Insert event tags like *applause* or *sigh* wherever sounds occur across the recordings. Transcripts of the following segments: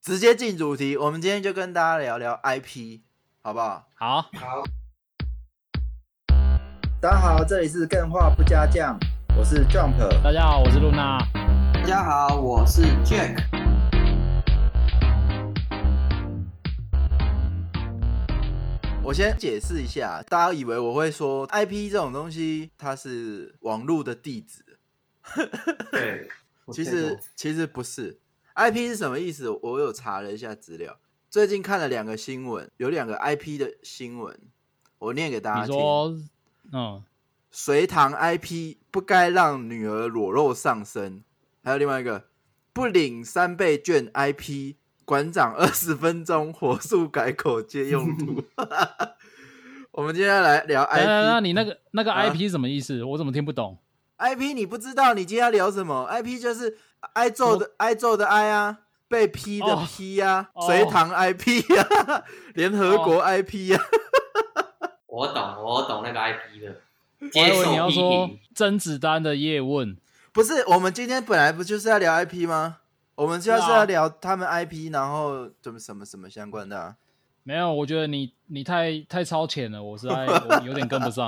直接进主题，我们今天就跟大家聊聊 IP，好不好？好，好，大家好，这里是更画不加酱，我是 Jump。大家好，我是露娜。大家好，我是 Jack。我先解释一下，大家以为我会说 IP 这种东西，它是网络的地址，对，*laughs* 其实其实不是。IP 是什么意思？我有查了一下资料，最近看了两个新闻，有两个 IP 的新闻，我念给大家听。你说，嗯，隋唐 IP 不该让女儿裸露上身，还有另外一个不领三倍券 IP。馆长二十分钟火速改口借用途。*laughs* 我们今天来聊 IP，那你那个那个 IP 什么意思？我怎么听不懂？IP 你不知道？你今天要聊什么？IP 就是挨揍的挨揍的挨啊，被批的批啊，隋唐 IP 啊，*laughs* 联合国 IP 啊。我懂，我懂那个 IP 的。*laughs* 我以为你要说甄子丹的叶问，不是？我们今天本来不就是要聊 IP 吗？我们就是要聊他们 IP，然后怎么什么什么相关的？没有，我觉得你你太太超前了，我是 *laughs* 我有点跟不上。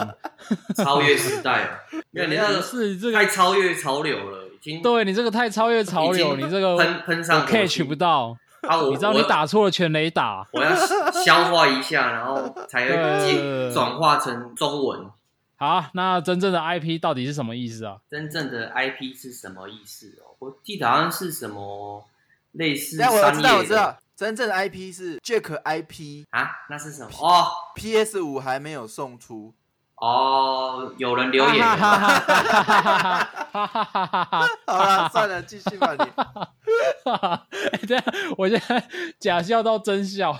超越时代了，*laughs* 因为你那个是这个太超越潮流了，已经。对你这个太超越潮流，你这个喷喷上 catch 不到。啊，你知道你打错了全雷打，我要消化一下，然后才会转化成中文。好，那真正的 IP 到底是什么意思啊？真正的 IP 是什么意思哦？我记得好像是什么类似。那我知道，我知道，真正的 IP 是 Jack IP 啊？那是什么？哦，PS 五还没有送出。哦，有人留言。*laughs* 好了，算了，继续吧你。*laughs* 对，我现在假笑到真笑。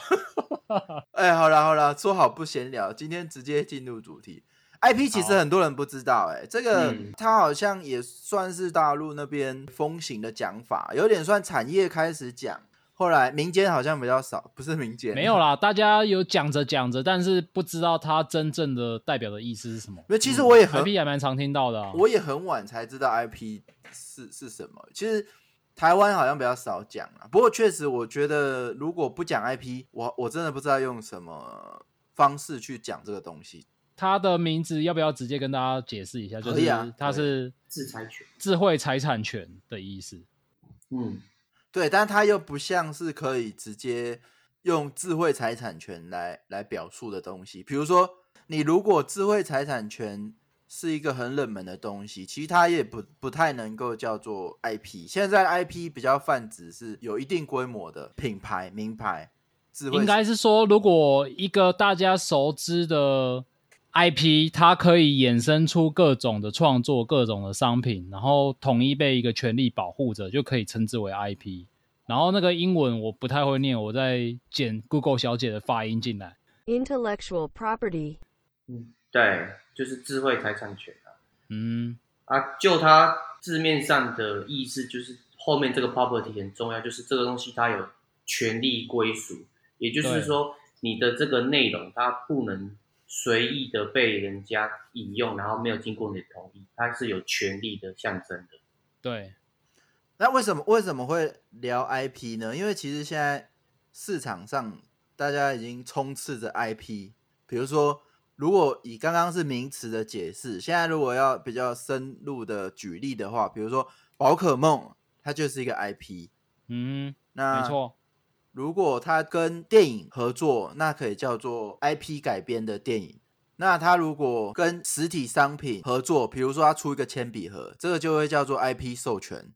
*laughs* 哎，好了好了，说好不闲聊，今天直接进入主题。IP 其实很多人不知道，哎，这个它好像也算是大陆那边风行的讲法，有点算产业开始讲，后来民间好像比较少，不是民间没有啦，大家有讲着讲着，但是不知道它真正的代表的意思是什么。因为其实我也 IP 还蛮常听到的，我也很晚才知道 IP 是是什么。其实台湾好像比较少讲啊，不过确实我觉得如果不讲 IP，我我真的不知道用什么方式去讲这个东西。它的名字要不要直接跟大家解释一下？就是它是智财权、智慧财产权的意思。嗯，对，但它又不像是可以直接用智慧财产权来来表述的东西。比如说，你如果智慧财产权是一个很冷门的东西，其实它也不不太能够叫做 IP。现在 IP 比较泛指是有一定规模的品牌、名牌。应该是说，如果一个大家熟知的。IP 它可以衍生出各种的创作、各种的商品，然后统一被一个权利保护着，就可以称之为 IP。然后那个英文我不太会念，我在剪 Google 小姐的发音进来。Intellectual property。嗯，对，就是智慧财产权啊。嗯，啊，就它字面上的意思，就是后面这个 property 很重要，就是这个东西它有权利归属，也就是说你的这个内容它不能。随意的被人家引用，然后没有经过你的同意，它是有权利的象征的。对，那为什么为什么会聊 IP 呢？因为其实现在市场上大家已经充斥着 IP。比如说，如果以刚刚是名词的解释，现在如果要比较深入的举例的话，比如说宝可梦，它就是一个 IP。嗯，那没错。如果他跟电影合作，那可以叫做 IP 改编的电影。那他如果跟实体商品合作，比如说他出一个铅笔盒，这个就会叫做 IP 授权。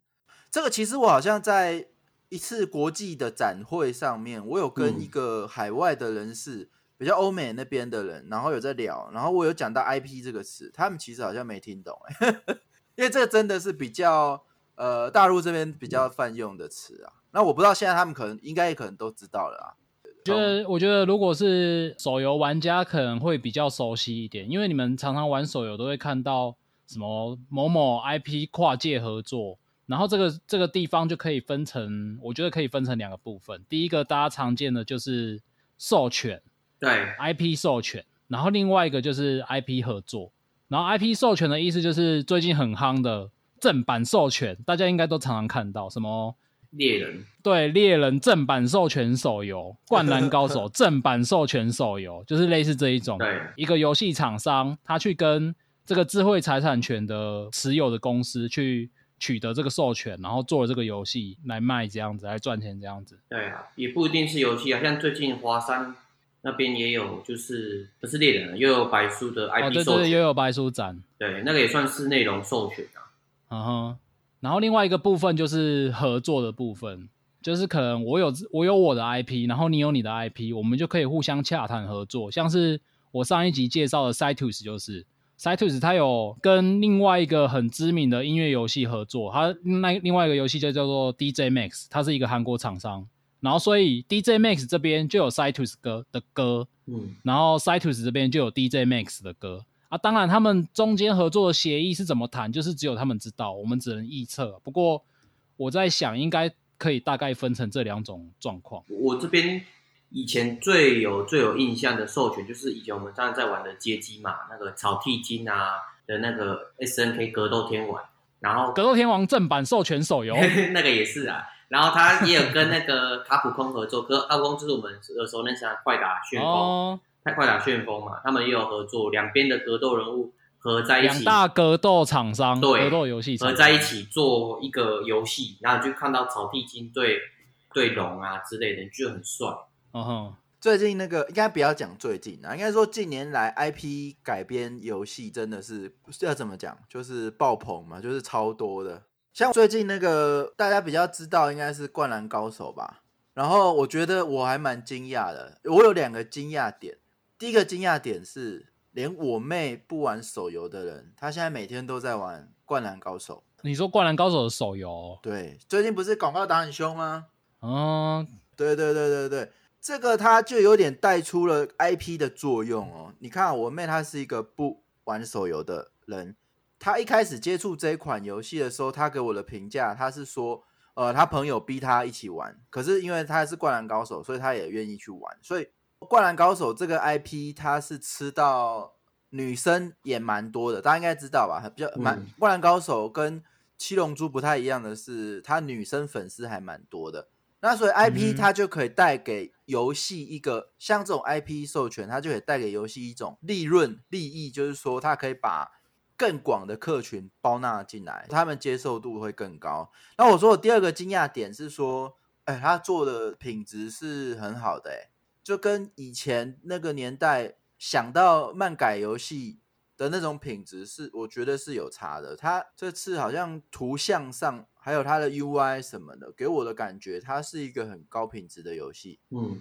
这个其实我好像在一次国际的展会上面，我有跟一个海外的人士，比较欧美那边的人，然后有在聊，然后我有讲到 IP 这个词，他们其实好像没听懂，*laughs* 因为这个真的是比较呃大陆这边比较泛用的词啊。那我不知道现在他们可能应该也可能都知道了啊。觉得我觉得如果是手游玩家可能会比较熟悉一点，因为你们常常玩手游都会看到什么某某 IP 跨界合作，然后这个这个地方就可以分成，我觉得可以分成两个部分。第一个大家常见的就是授权，对 IP 授权，然后另外一个就是 IP 合作。然后 IP 授权的意思就是最近很夯的正版授权，大家应该都常常看到什么。猎人，对，猎人正版授权手游，灌篮高手 *laughs* 正版授权手游，就是类似这一种。对，一个游戏厂商，他去跟这个智慧财产权的持有的公司去取得这个授权，然后做了这个游戏来卖，这样子来赚钱，这样子。对啊，也不一定是游戏啊，像最近华山那边也有，就是不是猎人啊，又有白书的哦，IP 授对对对，又，有白书展，对，那个也算是内容授权啊。嗯哼。然后另外一个部分就是合作的部分，就是可能我有我有我的 IP，然后你有你的 IP，我们就可以互相洽谈合作。像是我上一集介绍的 Cytus 就是 Cytus，它有跟另外一个很知名的音乐游戏合作，它那另外一个游戏就叫做 DJ Max，它是一个韩国厂商。然后所以 DJ Max 这边就有 Cytus 歌的歌，嗯，然后 Cytus 这边就有 DJ Max 的歌啊。当然，他们中间合作的协议是怎么谈，就是只有他们知道，我们只能臆测。不过我在想，应该可以大概分成这两种状况。我这边以前最有最有印象的授权，就是以前我们常常在玩的街机嘛，那个草剃金啊的那个 SNK 格斗天王，然后格斗天王正版授权手游，*laughs* 那个也是啊，然后他也有跟那个卡普空合作，可卡普空就是我们耳熟能详的快打旋风，哦，太快打旋风嘛，他们也有合作，两边的格斗人物合在一起，两大格斗厂商，对格斗游戏合在一起做一个游戏，然后就看到草剃金对对龙啊之类的，就很帅。嗯哼，最近那个应该不要讲最近啊，应该说近年来 IP 改编游戏真的是要怎么讲，就是爆棚嘛，就是超多的。像最近那个大家比较知道应该是《灌篮高手》吧，然后我觉得我还蛮惊讶的，我有两个惊讶点。第一个惊讶点是，连我妹不玩手游的人，她现在每天都在玩《灌篮高手你说《灌篮高手》的手游》。，对，最近不是广告打很凶吗？嗯，对对对对对，这个它就有点带出了 IP 的作用哦。你看，我妹她是一个不玩手游的人，她一开始接触这一款游戏的时候，她给我的评价，她是说，呃，她朋友逼她一起玩，可是因为她是灌篮高手，所以她也愿意去玩。所以，灌篮高手这个 IP，它是吃到女生也蛮多的，大家应该知道吧？比较蛮嗯灌篮高手跟七龙珠不太一样的是，它女生粉丝还蛮多的。那所以 IP 嗯它就可以带给游戏一个、像这种 IP 授权，它就可以带给游戏一种利润利益，就是说它可以把更广的客群包纳进来，他们接受度会更高。那我说我第二个惊讶点是说，哎，他做的品质是很好的、哎，就跟以前那个年代想到漫改游戏的那种品质是，我觉得是有差的。它这次好像图像上还有它的 UI 什么的，给我的感觉它是一个很高品质的游戏。嗯，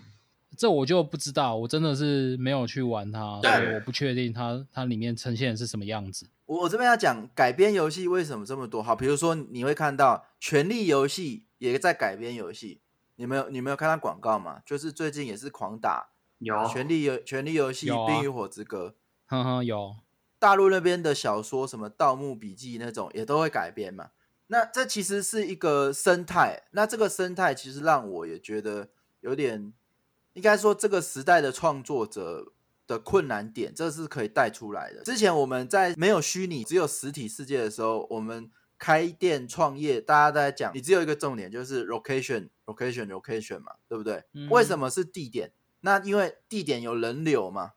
这我就不知道，我真的是没有去玩它，对所以我不确定它它里面呈现的是什么样子。我我这边要讲改编游戏为什么这么多？好，比如说你会看到《权力游戏》也在改编游戏，你们有你们有看到广告吗？就是最近也是狂打有《权力游权力游戏》冰与火之歌》。哼哼，有，大陆那边的小说，什么《盗墓笔记》那种，也都会改编嘛。那这其实是一个生态，那这个生态其实让我也觉得有点，应该说这个时代的创作者的困难点，这是可以带出来的。之前我们在没有虚拟、只有实体世界的时候，我们开店创业，大家都在讲，你只有一个重点，就是 location、location、location 嘛，对不对？嗯为什么是地点？那因为地点有人流嘛。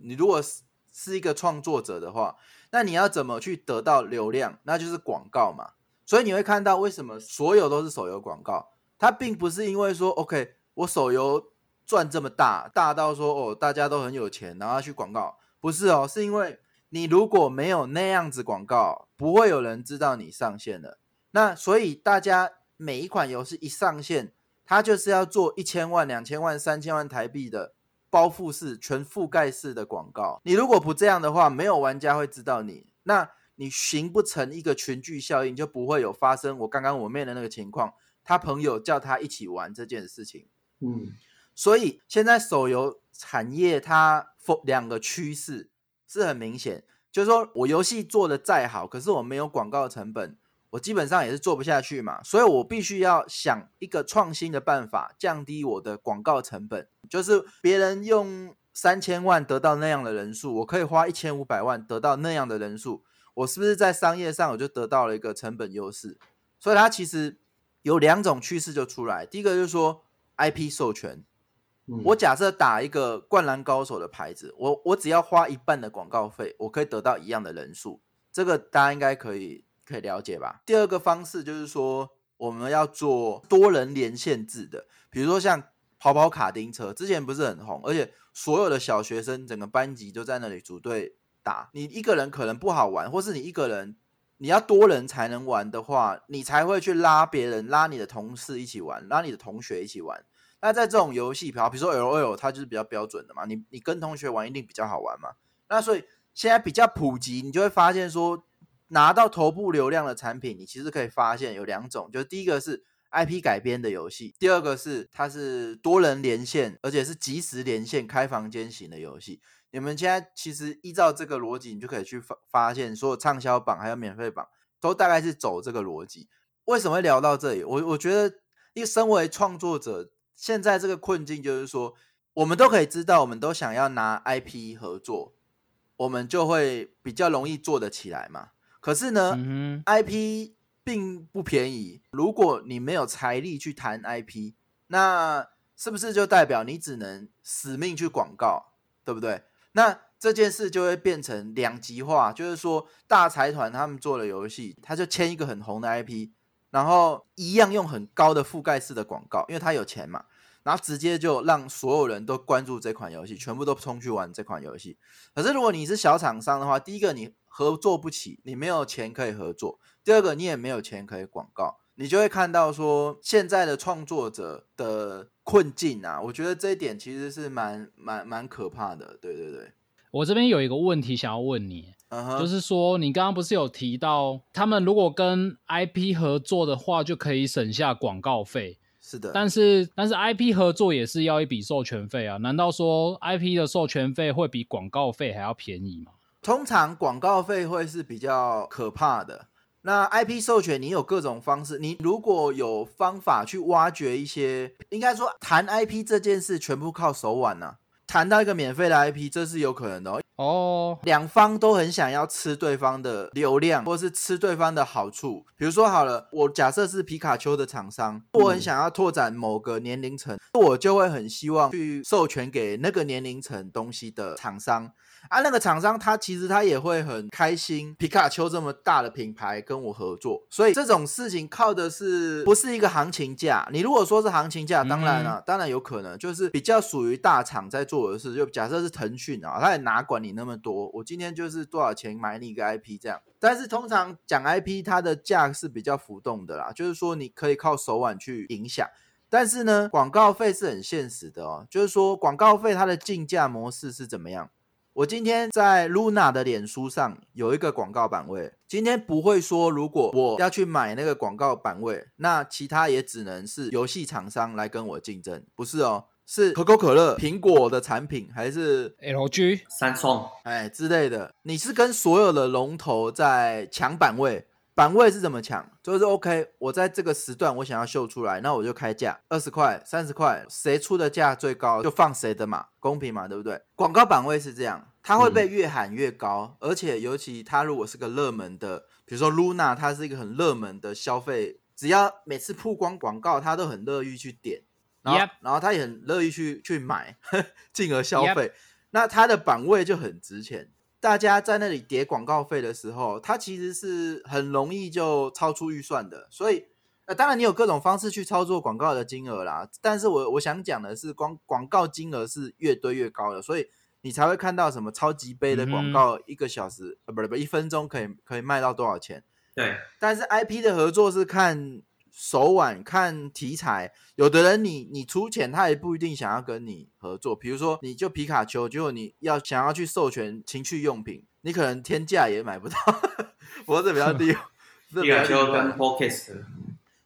你如果是是一个创作者的话，那你要怎么去得到流量？那就是广告嘛。所以你会看到为什么所有都是手游广告，它并不是因为说 OK，我手游赚这么大，大到说哦大家都很有钱，然后要去广告，不是哦，是因为你如果没有那样子广告，不会有人知道你上线了。那所以大家每一款游戏一上线，它就是要做一千万、两千万、三千万台币的包覆式、全覆盖式的广告。你如果不这样的话，没有玩家会知道你，那你形不成一个群聚效应，就不会有发生我刚刚我妹的那个情况，她朋友叫她一起玩这件事情。嗯，所以现在手游产业它风两个趋势是很明显，就是说我游戏做的再好，可是我没有广告成本，我基本上也是做不下去嘛，所以我必须要想一个创新的办法，降低我的广告成本。就是别人用三千万得到那样的人数，我可以花一千五百万得到那样的人数，我是不是在商业上我就得到了一个成本优势？所以它其实有两种趋势就出来。第一个就是说 IP 授权，我假设打一个灌篮高手的牌子，我我只要花一半的广告费，我可以得到一样的人数，这个大家应该可以可以了解吧？第二个方式就是说，我们要做多人连线制的，比如说像跑跑卡丁车，之前不是很红，而且所有的小学生整个班级都在那里组队打，你一个人可能不好玩，或是你一个人。你要多人才能玩的话，你才会去拉别人，拉你的同事一起玩，拉你的同学一起玩。那在这种游戏，比方比如说 L O L，它就是比较标准的嘛，你你跟同学玩一定比较好玩嘛。那所以现在比较普及，你就会发现说，拿到头部流量的产品，你其实可以发现有两种，就是第一个是 IP 改编的游戏，第二个是它是多人连线，而且是即时连线开房间型的游戏。你们现在其实依照这个逻辑，你就可以去发发现，所有畅销榜还有免费榜都大概是走这个逻辑。为什么会聊到这里？我我觉得，一个身为创作者，现在这个困境就是说，我们都可以知道，我们都想要拿 IP 合作，我们就会比较容易做得起来嘛。可是呢、嗯 i p 并不便宜。如果你没有财力去谈 IP，那是不是就代表你只能死命去广告，对不对？那这件事就会变成两极化，就是说大财团他们做了游戏，他就签一个很红的 IP，然后一样用很高的覆盖式的广告，因为他有钱嘛，然后直接就让所有人都关注这款游戏，全部都冲去玩这款游戏。可是如果你是小厂商的话，第一个你合作不起，你没有钱可以合作；第二个你也没有钱可以广告，你就会看到说现在的创作者的困境啊。我觉得这一点其实是蛮蛮蛮可怕的。对对对，我这边有一个问题想要问你，就是说你刚刚不是有提到，他们如果跟 IP 合作的话，就可以省下广告费，是的，但是但是 IP 合作也是要一笔授权费啊？难道说 IP 的授权费会比广告费还要便宜吗？通常广告费会是比较可怕的。那 IP 授权，你有各种方式，你如果有方法去挖掘一些，应该说谈 IP 这件事全部靠手腕呐、谈到一个免费的 IP，这是有可能的、哦。哦，两方都很想要吃对方的流量，或是吃对方的好处。比如说好了，我假设是皮卡丘的厂商，我很想要拓展某个年龄层，我就会很希望去授权给那个年龄层东西的厂商。啊，那个厂商他其实他也会很开心，皮卡丘这么大的品牌跟我合作，所以这种事情靠的是不是一个行情价？你如果说是行情价，当然了、当然有可能就是比较属于大厂在做做的事，就假设是腾讯啊，他也哪管你那么多，我今天就是多少钱买你一个 IP 这样。但是通常讲 IP，它的价是比较浮动的啦，就是说你可以靠手腕去影响。但是呢，广告费是很现实的哦，就是说广告费它的竞价模式是怎么样？我今天在 Luna 的脸书上有一个广告版位，今天不会说如果我要去买那个广告版位，那其他也只能是游戏厂商来跟我竞争，不是哦，是可口可乐、苹果的产品还是 LG 三创哎之类的，你是跟所有的龙头在抢版位。版位是怎么抢？就是 OK，我在这个时段我想要秀出来，那我就开价二十块、三十块，谁出的价最高就放谁的嘛，公平嘛，对不对？广告版位是这样，它会被越喊越高，而且尤其它如果是个热门的，比如说 Luna，它是一个很热门的消费，只要每次曝光广告，它都很乐意去点，然后 Yep 然后他也很乐意去去买，进而消费。那他的版位就很值钱。大家在那里叠广告费的时候，它其实是很容易就超出预算的。所以，呃，当然你有各种方式去操作广告的金额啦。但是我我想讲的是，光广告金额是越堆越高的，所以你才会看到什么超级杯的广告，一个小时、呃不是不一分钟可以可以卖到多少钱。对，但是 IP 的合作是看手腕、看题材，有的人你你出钱，他也不一定想要跟你合作。比如说，你就皮卡丘，结果你要想要去授权情趣用品，你可能天价也买不到，*laughs* 我这比较低。*laughs* 皮卡丘跟 Focus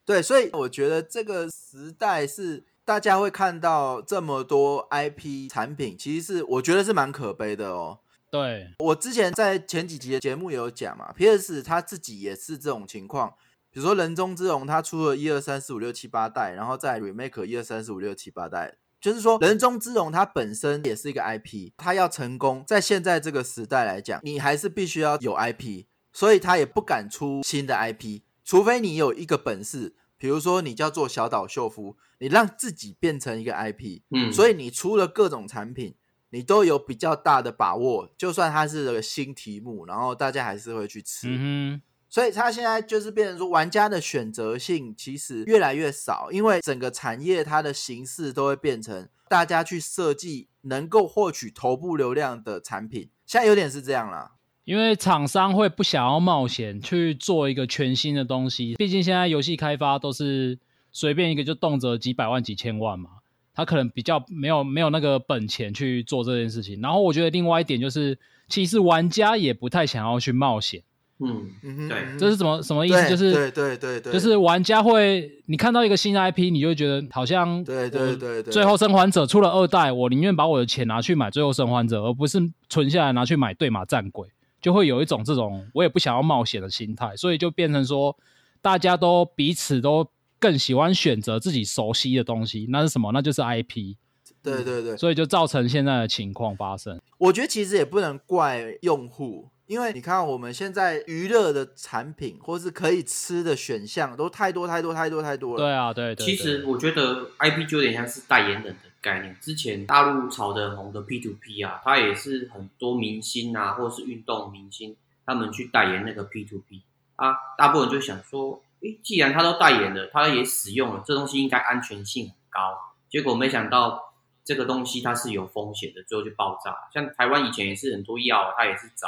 对，所以我觉得这个时代是大家会看到这么多 IP 产品，其实是我觉得是蛮可悲的哦。对，我之前在前几集的节目也有讲嘛，PS 他自己也是这种情况。比如说人中之龙，它出了一二三四五六七八代，然后再 remake 一二三四五六七八代，就是说人中之龙它本身也是一个 IP，它要成功，在现在这个时代来讲，你还是必须要有 IP，所以它也不敢出新的 IP，除非你有一个本事比如说你叫做小岛秀夫，你让自己变成一个 IP，嗯，所以你出了各种产品，你都有比较大的把握，就算它是个新题目，然后大家还是会去吃。嗯所以它现在就是变成说，玩家的选择性其实越来越少，因为整个产业它的形式都会变成大家去设计能够获取头部流量的产品，现在有点是这样啦。因为厂商会不想要冒险去做一个全新的东西，毕竟现在游戏开发都是随便一个就动辄几百万、几千万嘛，他可能比较没有没有那个本钱去做这件事情。然后我觉得另外一点就是，其实玩家也不太想要去冒险，嗯，嗯，对嗯这是什么什么意思？就是对对对对，就是玩家会，你看到一个新的 IP，你就会觉得好像对对对对最后生还者出了二代，我宁愿把我的钱拿去买最后生还者，而不是存下来拿去买对马战鬼，就会有一种这种我也不想要冒险的心态，所以就变成说大家都彼此都更喜欢选择自己熟悉的东西，那是什么？那就是 IP，对对对，所以就造成现在的情况发生。我觉得其实也不能怪用户，因为你看我们现在娱乐的产品或是可以吃的选项都太多太多太多太多了。对啊，对对其实我觉得 IP 就有点像是代言人的概念。之前大陆炒得很红的 P to P 啊，它也是很多明星啊，或者是运动明星，他们去代言那个 P to P 啊，大部分人就想说，诶，既然他都代言了，他也使用了，这东西应该安全性很高。结果没想到这个东西它是有风险的，最后就爆炸。像台湾以前也是很多药，它也是找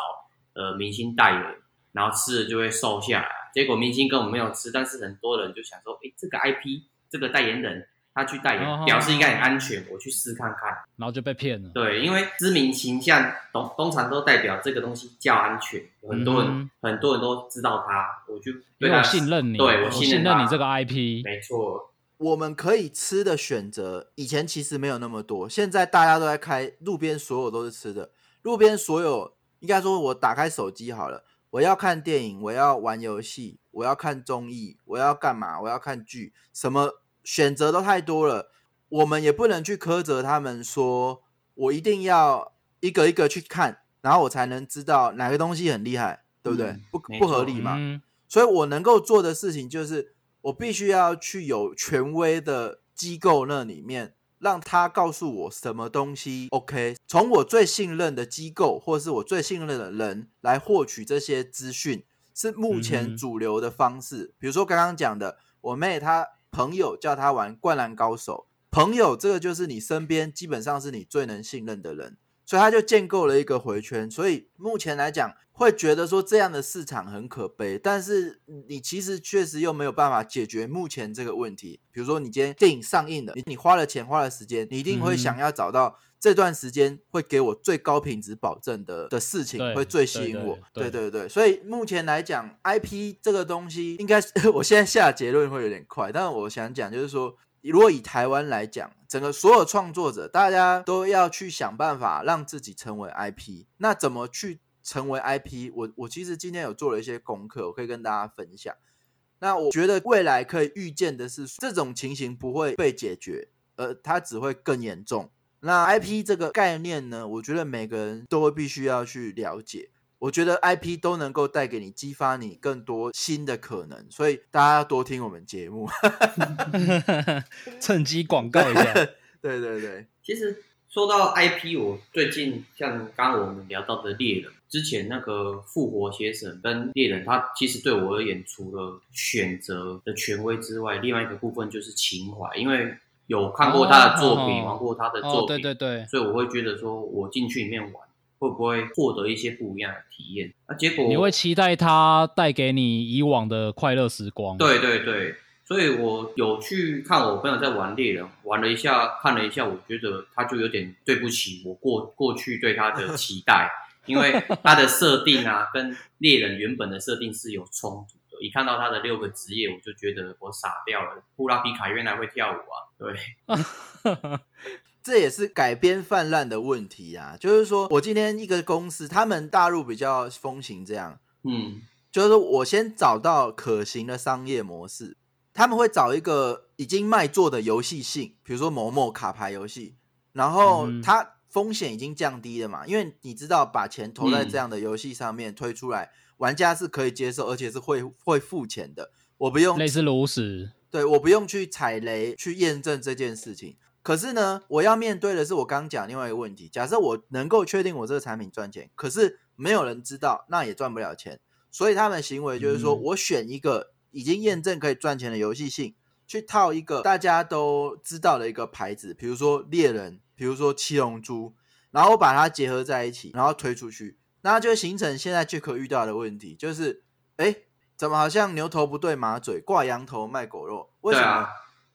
呃明星代言，然后吃了就会瘦下来。结果明星根本没有吃，但是很多人就想说，诶，这个 IP 这个代言人他去代言，哦表示应该很安全，我去试看看。然后就被骗了。对，因为知名形象通通常都代表这个东西较安全，很多人、嗯很多人都知道它，我就因为我信任你，对我信任你这个 IP，没错，我们可以吃的选择，以前其实没有那么多，现在大家都在开路边，所有都是吃的。路边所有，应该说，我打开手机好了，我要看电影，我要玩游戏，我要看综艺，我要干嘛？我要看剧，什么选择都太多了。我们也不能去苛责他们说，我一定要一个一个去看，然后我才能知道哪个东西很厉害，对不对？嗯不不合理嘛。嗯，所以我能够做的事情就是，我必须要去有权威的机构那里面，让他告诉我什么东西 OK，从我最信任的机构或是我最信任的人来获取这些资讯，是目嗯前主流的方式。比如说刚刚讲的，我妹她朋友叫她玩《灌篮高手》，朋友这个就是你身边基本上是你最能信任的人。所以他就建构了一个回圈。所以目前来讲，会觉得说这样的市场很可悲，但是你其实确实又没有办法解决目前这个问题。比如说，你今天电影上映了，你你花了钱花了时间，你一定会嗯想要找到这段时间会给我最高品质保证的的事情，会最吸引我。对对对所以目前来讲，IP 这个东西应该是 *laughs* 我现在下结论会有点快，但是我想讲就是说。如果以台湾来讲，整个所有创作者，大家都要去想办法让自己成为 IP。那怎么去成为 IP？我我其实今天有做了一些功课，我可以跟大家分享。那我觉得未来可以预见的是，这种情形不会被解决，而它只会更严重。那 IP 这个概念呢，我觉得每个人都会必须要去了解。我觉得 IP 都能够带给你、激发你更多新的可能，所以大家要多听我们节目。*laughs* *laughs* 趁机广告一下。*laughs* 对对对，其实说到 IP，我最近像刚刚我们聊到的猎人，之前那个复活邪神跟猎人，他其实对我而言，除了选择的权威之外，另外一个部分就是情怀，因为有看过他的作品，哦玩过他的哦作，品，对对对，所以我会觉得说，我进去里面玩，会不会获得一些不一样的体验？啊，结果你会期待它带给你以往的快乐时光。对对对，所以我有去看我朋友在玩猎人，玩了一下，看了一下，我觉得他就有点对不起我过过去对他的期待，*laughs* 因为他的设定啊，跟猎人原本的设定是有冲突的。一看到他的六个职业，我就觉得我傻掉了。布拉皮卡原来会跳舞啊，对，*laughs* 这也是改编泛滥的问题啊。就是说我今天一个公司，他们大陆比较风行这样，嗯就是说我先找到可行的商业模式，他们会找一个已经卖座的游戏性，比如说某某卡牌游戏，然后嗯它风险已经降低了嘛，因为你知道把钱投在嗯这样的游戏上面推出来，玩家是可以接受，而且是会会付钱的，我不用类似炉石，对我不用去踩雷去验证这件事情。可是呢，我要面对的是我刚刚讲另外一个问题。假设我能够确定我这个产品赚钱，可是没有人知道，那也赚不了钱。所以他们的行为就是说、嗯我选一个已经验证可以赚钱的游戏性，去套一个大家都知道的一个牌子，比如说猎人，比如说七龙珠，然后把它结合在一起，然后推出去，那就形成现在 Jack 遇到的问题，就是哎，怎么好像牛头不对马嘴，挂羊头卖狗肉？为什么？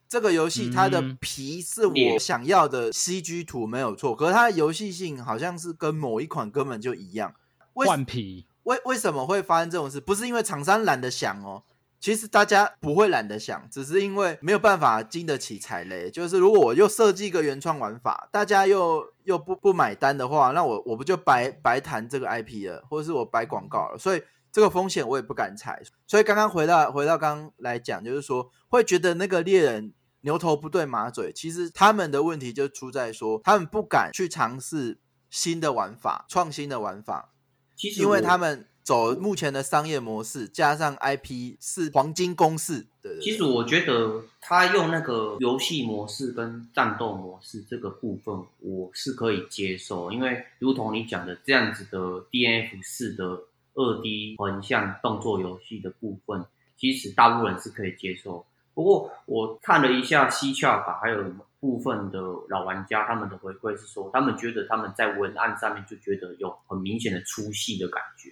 这个游戏它的嗯皮是我想要的 CG 图没有错，可是它的游戏性好像是跟某一款根本就一样。换皮，为为什么会发生这种事？不是因为厂商懒得想哦，其实大家不会懒得想，只是因为没有办法经得起踩雷。就是如果我又设计一个原创玩法，大家又又不不买单的话，那我我不就白白谈这个 IP 了，或者是我白广告了？所以这个风险我也不敢踩。所以刚刚回到回到刚刚来讲，就是说会觉得那个猎人。牛头不对马嘴，其实他们的问题就出在说，他们不敢去尝试新的玩法、创新的玩法，因为其实我他们走目前的商业模式，加上 IP 是黄金公式，对对对其实我觉得他用那个游戏模式跟战斗模式这个部分，我是可以接受，因为如同你讲的这样子的 DNF 式的二 D 横向动作游戏的部分，其实大部分人是可以接受。不过我看了一下西洽法，还有部分的老玩家他们的回馈是说，他们觉得他们在文案上面就觉得有很明显的粗细的感觉。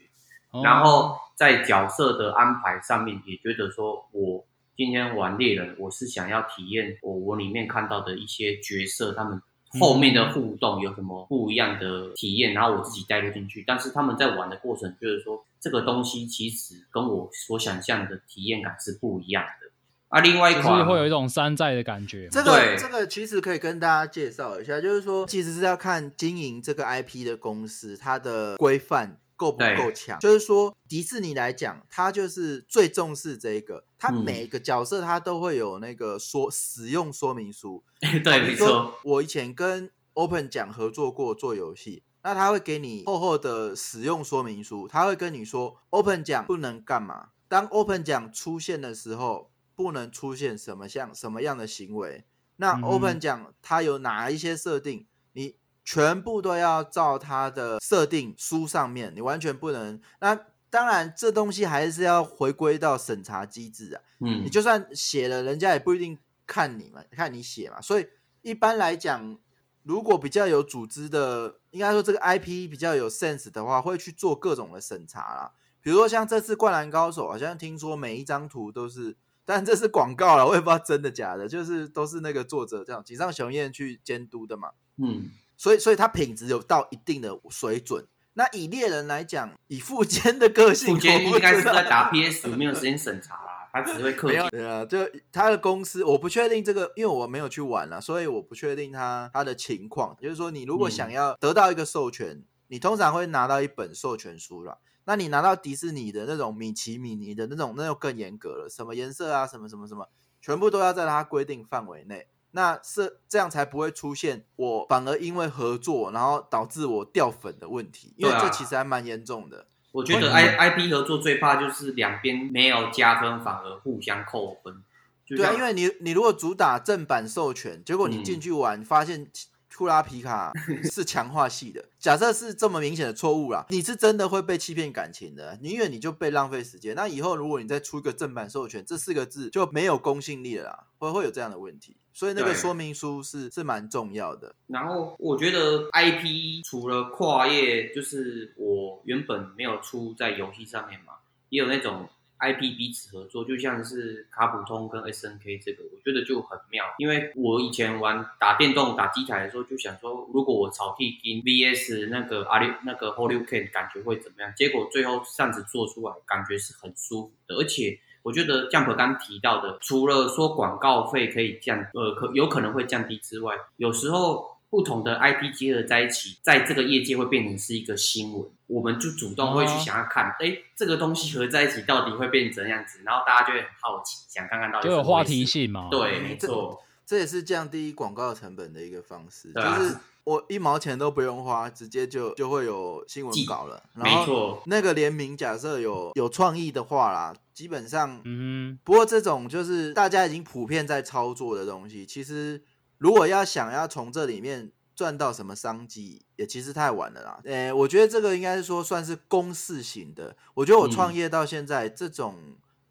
哦然后在角色的安排上面，也觉得说我今天玩猎人，我是想要体验我我里面看到的一些角色，他们后面的互动有什么不一样的体验，然后我自己带入进去。但是他们在玩的过程，就是说这个东西其实跟我所想象的体验感是不一样的。啊，另外一就是款会有一种山寨的感觉。这个这个其实可以跟大家介绍一下，就是说，其实是要看经营这个 IP 的公司它的规范够不够强。就是说，迪士尼来讲，它就是最重视这个，它每一个角色它都会有那个说使用说明书。*laughs* 对，比如说没错，我以前跟 Open 讲合作过做游戏，那他会给你厚厚的使用说明书，他会跟你说 Open 讲不能干嘛，当 Open 讲出现的时候，不能出现什么像什么样的行为。那 Open 讲它有哪一些设定，你全部都要照它的设定书上面，你完全不能。那当然，这东西还是要回归到审查机制啊。嗯你，就算写了，人家也不一定看你嘛，看你写嘛。所以一般来讲，如果比较有组织的，应该说这个 IP 比较有 sense 的话，会去做各种的审查啦。比如说像这次《灌篮高手》，好像听说每一张图都是，但这是广告了，我也不知道真的假的，就是都是那个作者这样井上雄彦去监督的嘛。嗯，所以，所以他品质有到一定的水准。那以猎人来讲，以富坚的个性，副监我不应该是在打 PS，没有时间审查啦，他只会氪金。对啊，就他的公司，我不确定这个，因为我没有去玩了，所以我不确定他他的情况。就是说，你如果嗯想要得到一个授权，你通常会拿到一本授权书啦。那你拿到迪士尼的那种米奇米妮的那种，那就更严格了，什么颜色啊，什么什么什么，全部都要在它规定范围内。那是这样才不会出现我反而因为合作，然后导致我掉粉的问题，因为这其实还蛮严重的。我觉得 I I P 合作最怕就是两边没有加分，反而互相扣分。对啊，因为你你如果主打正版授权，结果你嗯进去玩、发现库拉皮卡 *laughs* 是强化系的，假设是这么明显的错误啦，你是真的会被欺骗感情的，宁愿你就被浪费时间。那以后如果你再出一个正版授权，这四个字就没有公信力了啦，会会有这样的问题。所以那个说明书是是蛮重要的。然后我觉得 IP 除了跨业，就是我原本没有出在游戏上面嘛，也有那种 IP 彼此合作，就像是卡普通跟 SNK 这个，我觉得就很妙。因为我以前玩打电动、打机台的时候，就想说，如果我草地金 VS 那个阿里那个 Holy Can 感觉会怎么样？结果最后这样子做出来，感觉是很舒服的，而且。我觉得 Jump 刚提到的，除了说广告费可以降，呃，可有可能会降低之外，有时候不同的 IP 结合在一起，在这个业界会变成是一个新闻，我们就主动会去想要看，哎、这个东西合在一起到底会变成怎样子，然后大家就会很好奇，想看看到底就有话题。性嘛。对，嗯没错，这也是降低广告成本的一个方式，对啊。就是我一毛钱都不用花，直接就就会有新闻稿了。然没后错，那个联名假设有有创意的话啦，基本上，嗯不过这种就是大家已经普遍在操作的东西，其实如果要想要从这里面赚到什么商机，也其实太晚了啦。诶、我觉得这个应该是说算是公式型的。我觉得我嗯创业到现在，这种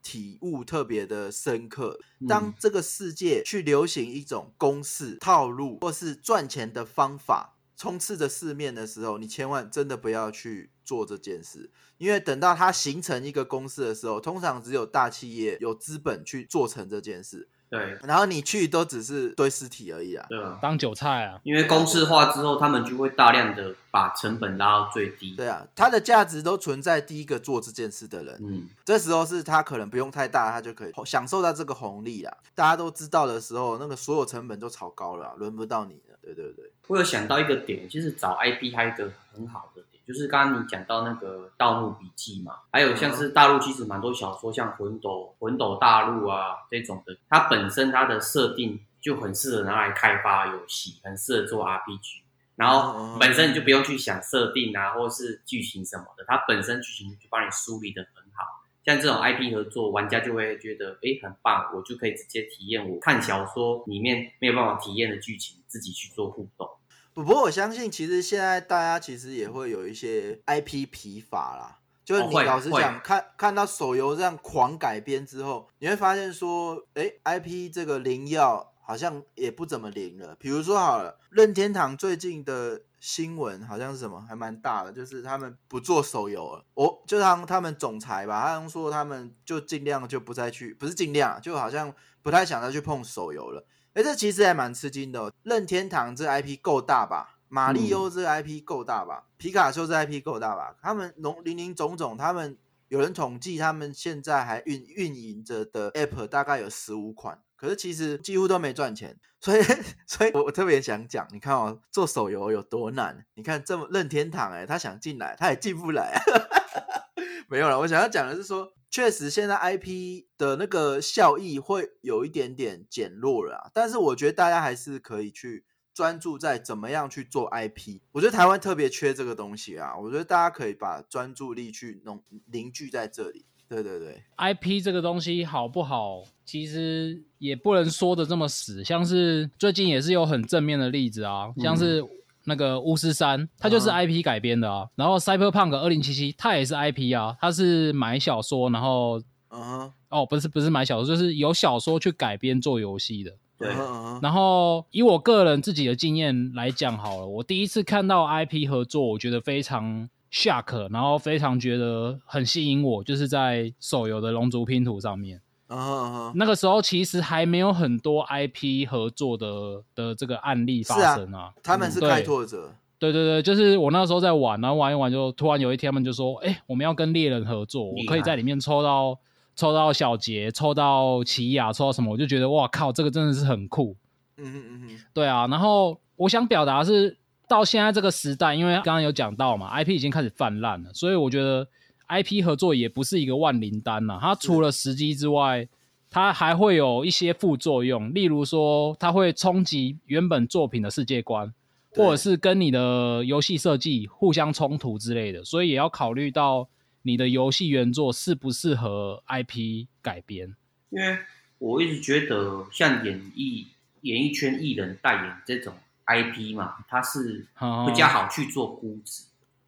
体悟特别的深刻。当嗯这个世界去流行一种公式、套路或是赚钱的方法，充斥着市面的时候，你千万真的不要去做这件事，因为等到它形成一个公式的时候，通常只有大企业有资本去做成这件事，对然后你去都只是堆尸体而已啊。对啊，当韭菜啊，因为公式化之后，他们就会大量的把成本拉到最低。对啊，它的价值都存在第一个做这件事的人，嗯，这时候是他可能不用太大，他就可以享受到这个红利啊。大家都知道的时候，那个所有成本都炒高了啊，轮不到你了。对对对，我有想到一个点，其实找 IP 还有一个很好的点，就是刚刚你讲到那个《盗墓笔记》嘛，还有像是大陆其实蛮多小说，像《魂斗》《魂斗大陆》啊这种的，它本身它的设定就很适合拿来开发游戏，很适合做 RPG。然后嗯本身你就不用去想设定啊，或是剧情什么的，它本身剧情就帮你梳理的很好。像这种 IP 合作，玩家就会觉得诶很棒，我就可以直接体验我看小说里面没有办法体验的剧情，自己去做互动。不过我相信，其实现在大家其实也会有一些 IP 疲乏啦。就是你老实讲，看看到手游这样狂改编之后，你会发现说，哎，IP 这个灵药好像也不怎么灵了。比如说好了，任天堂最近的新闻好像是什么，还蛮大的，就是他们不做手游了。我就像他们总裁吧，他好像说他们就尽量就不再去，不是尽量啊，就好像不太想再去碰手游了。哎，这其实还蛮吃惊的、哦。任天堂这 IP 够大吧？马里欧这 IP 够大吧？皮卡丘这 IP 够大吧？他们农林林总总，他们有人统计，他们现在还运运营着的 App 大概有十五款，可是其实几乎都没赚钱。所以，*laughs* 所以我我特别想讲，你看哦，做手游有多难？你看这么任天堂、欸，哎，他想进来，他也进不来。*laughs* 没有了，我想要讲的是说，确实现在 IP 的那个效益会有一点点减弱了啊，但是我觉得大家还是可以去专注在怎么样去做 IP。我觉得台湾特别缺这个东西啊，我觉得大家可以把专注力去弄凝聚在这里。对对对，IP 这个东西好不好，其实也不能说的这么死。像是最近也是有很正面的例子啊，像是那个巫师三，它就是嗯 IP 改编的啊。然后 Cyberpunk 二零七七，它也是 IP 啊，它是买小说，然后嗯哼，哦，不是不是买小说，就是有小说去改编做游戏的。对然后以我个人自己的经验来讲好了，我第一次看到 IP 合作，我觉得非常 shock，然后非常觉得很吸引我，就是在手游的龙族拼图上面。嗯哼嗯哼，那个时候其实还没有很多 IP 合作的的这个案例发生啊。他们是开拓者，对对对，就是我那时候在玩，然后玩一玩就突然有一天他们就说：“哎，我们要跟猎人合作，我可以在里面抽到抽到小杰，抽到奇亚，抽到什么？”我就觉得哇靠，这个真的是很酷。嗯哼嗯哼，对啊，然后我想表达的是，到现在这个时代，因为刚刚有讲到嘛，IP 已经开始泛滥了，所以我觉得 IP 合作也不是一个万灵丹呐、它除了时机之外，它还会有一些副作用，例如说，它会冲击原本作品的世界观，或者是跟你的游戏设计互相冲突之类的，所以也要考虑到你的游戏原作适不适合 IP 改编。因为我一直觉得像演艺演艺圈艺人代言这种 IP 嘛，它是哦比较好去做估值，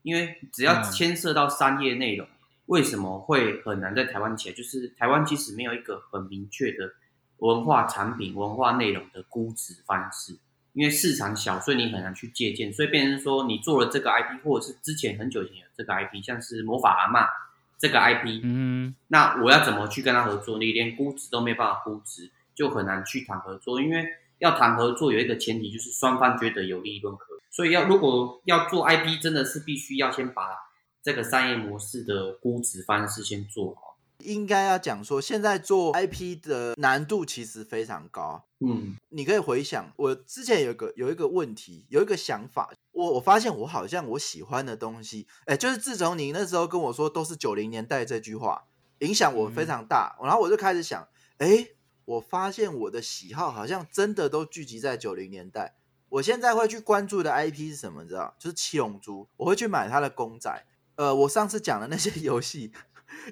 因为只要嗯牵涉到商业内容，为什么会很难在台湾起来？就是台湾其实没有一个很明确的文化产品、文化内容的估值方式，因为市场小，所以你很难去借鉴，所以变成说你做了这个 IP，或者是之前很久以前有这个 IP，像是魔法阿嬷这个 IP，嗯那我要怎么去跟他合作？你连估值都没办法估值，就很难去谈合作。因为要谈合作，有一个前提就是双方觉得有利润可图。所以要如果要做 IP，真的是必须要先把这个商业模式的估值方式先做好。应该要讲说，现在做 IP 的难度其实非常高。嗯，你可以回想，我之前有个有一个问题，有一个想法，我我发现我好像我喜欢的东西，哎，就是自从你那时候跟我说都是九零年代这句话，影响我非常大，然后我就开始想，哎，我发现我的喜好好像真的都聚集在九零年代，我现在会去关注的 IP 是什么？你知道？就是七龙珠，我会去买它的公仔。呃，我上次讲的那些 *laughs* 游戏，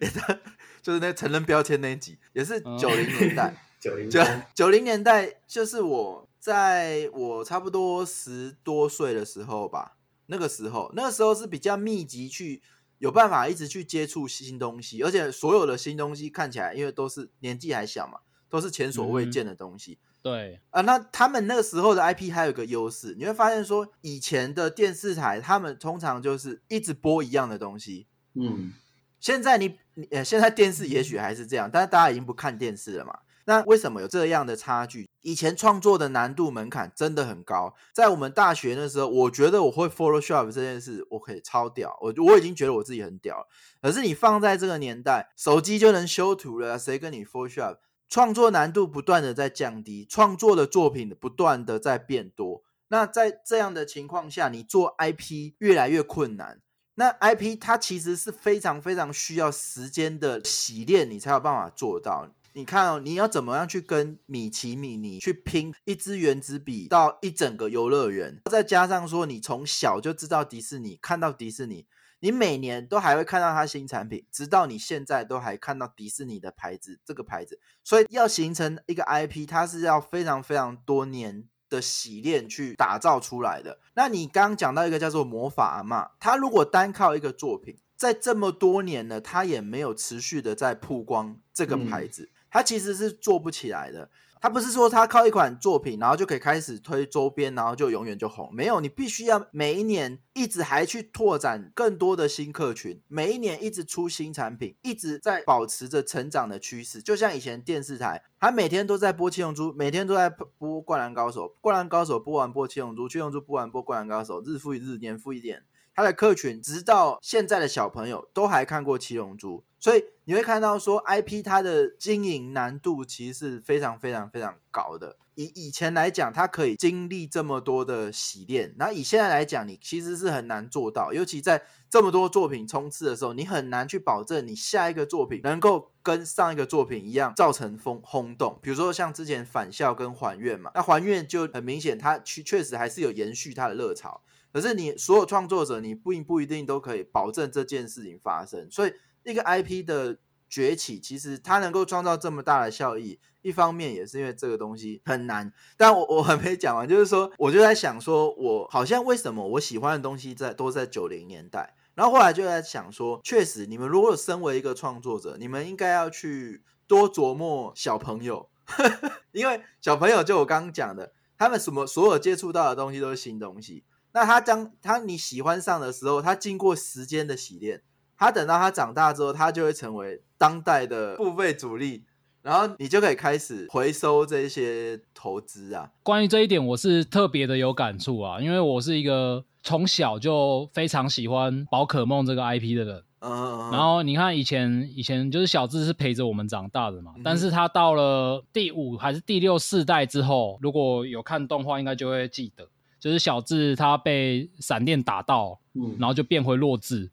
也在就是那成人标签那一集，也是嗯九零年代。*laughs* 九零九九零年代，就是我在我差不多十多岁的时候吧，那个时候，那个时候是比较密集去有办法一直去接触新东西，而且所有的新东西看起来，因为都是年纪还小嘛，都是前所未嗯见的东西。对，啊，那他们那个时候的 IP 还有一个优势，你会发现说，以前的电视台他们通常就是一直播一样的东西。嗯，现在你你呃，现在电视也许还是这样，但是大家已经不看电视了嘛。那为什么有这样的差距？以前创作的难度门槛真的很高，在我们大学那时候，我觉得我会 Photoshop 这件事，我可以超屌，我我已经觉得我自己很屌了。可是你放在这个年代，手机就能修图了，谁跟你 Photoshop？创作难度不断的在降低，创作的作品不断的在变多。那在这样的情况下，你做 IP 越来越困难。那 IP 它其实是非常非常需要时间的洗练，你才有办法做到。你看哦，你要怎么样去跟米奇米妮去拼一支原子笔到一整个游乐园，再加上说你从小就知道迪士尼，看到迪士尼，你每年都还会看到它新产品，直到你现在都还看到迪士尼的牌子这个牌子，所以要形成一个 IP，它是要非常非常多年的洗练去打造出来的。那你刚刚讲到一个叫做魔法阿嬷，它如果单靠一个作品，在这么多年呢，它也没有持续的在曝光这个牌子，它其实是做不起来的。他不是说他靠一款作品，然后就可以开始推周边，然后就永远就红。没有，你必须要每一年一直还去拓展更多的新客群，每一年一直出新产品，一直在保持着成长的趋势。就像以前电视台，它每天都在播《七龙珠》，每天都在播《灌篮高手》，《灌篮高手》播完播《七龙珠》，《七龙珠》播完播《灌篮高手》，日复一日，年复一年。它的客群直到现在的小朋友都还看过《七龙珠》，所以你会看到说 IP 它的经营难度其实是非常非常非常高的。以以前来讲，它可以经历这么多的洗练，然后以现在来讲，你其实是很难做到。尤其在这么多作品冲刺的时候，你很难去保证你下一个作品能够跟上一个作品一样造成风轰动。比如说像之前返校跟还愿嘛，那还愿就很明显，它确确实还是有延续它的热潮。可是你所有创作者，你不不一定都可以保证这件事情发生，所以一个 IP 的崛起，其实它能够创造这么大的效益，一方面也是因为这个东西很难。但我我还没讲完，就是说，我就在想说，我好像为什么我喜欢的东西在都在九零年代，然后后来就在想说，确实，你们如果身为一个创作者，你们应该要去多琢磨小朋友，*laughs* 因为小朋友就我刚刚讲的，他们什么所有接触到的东西都是新东西。那他当他你喜欢上的时候，他经过时间的洗练，他等到他长大之后，他就会成为当代的付费主力，然后你就可以开始回收这些投资啊。关于这一点，我是特别的有感触啊，因为我是一个从小就非常喜欢宝可梦这个 IP 的人。嗯嗯嗯。然后你看，以前以前就是小智是陪着我们长大的嘛，嗯但是他到了第五还是第六世代之后，如果有看动画，应该就会记得，就是小智他被闪电打到，嗯，然后就变回弱智。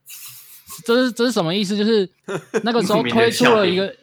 这是这是什么意思？就是那个时候 *laughs* 推出了一个，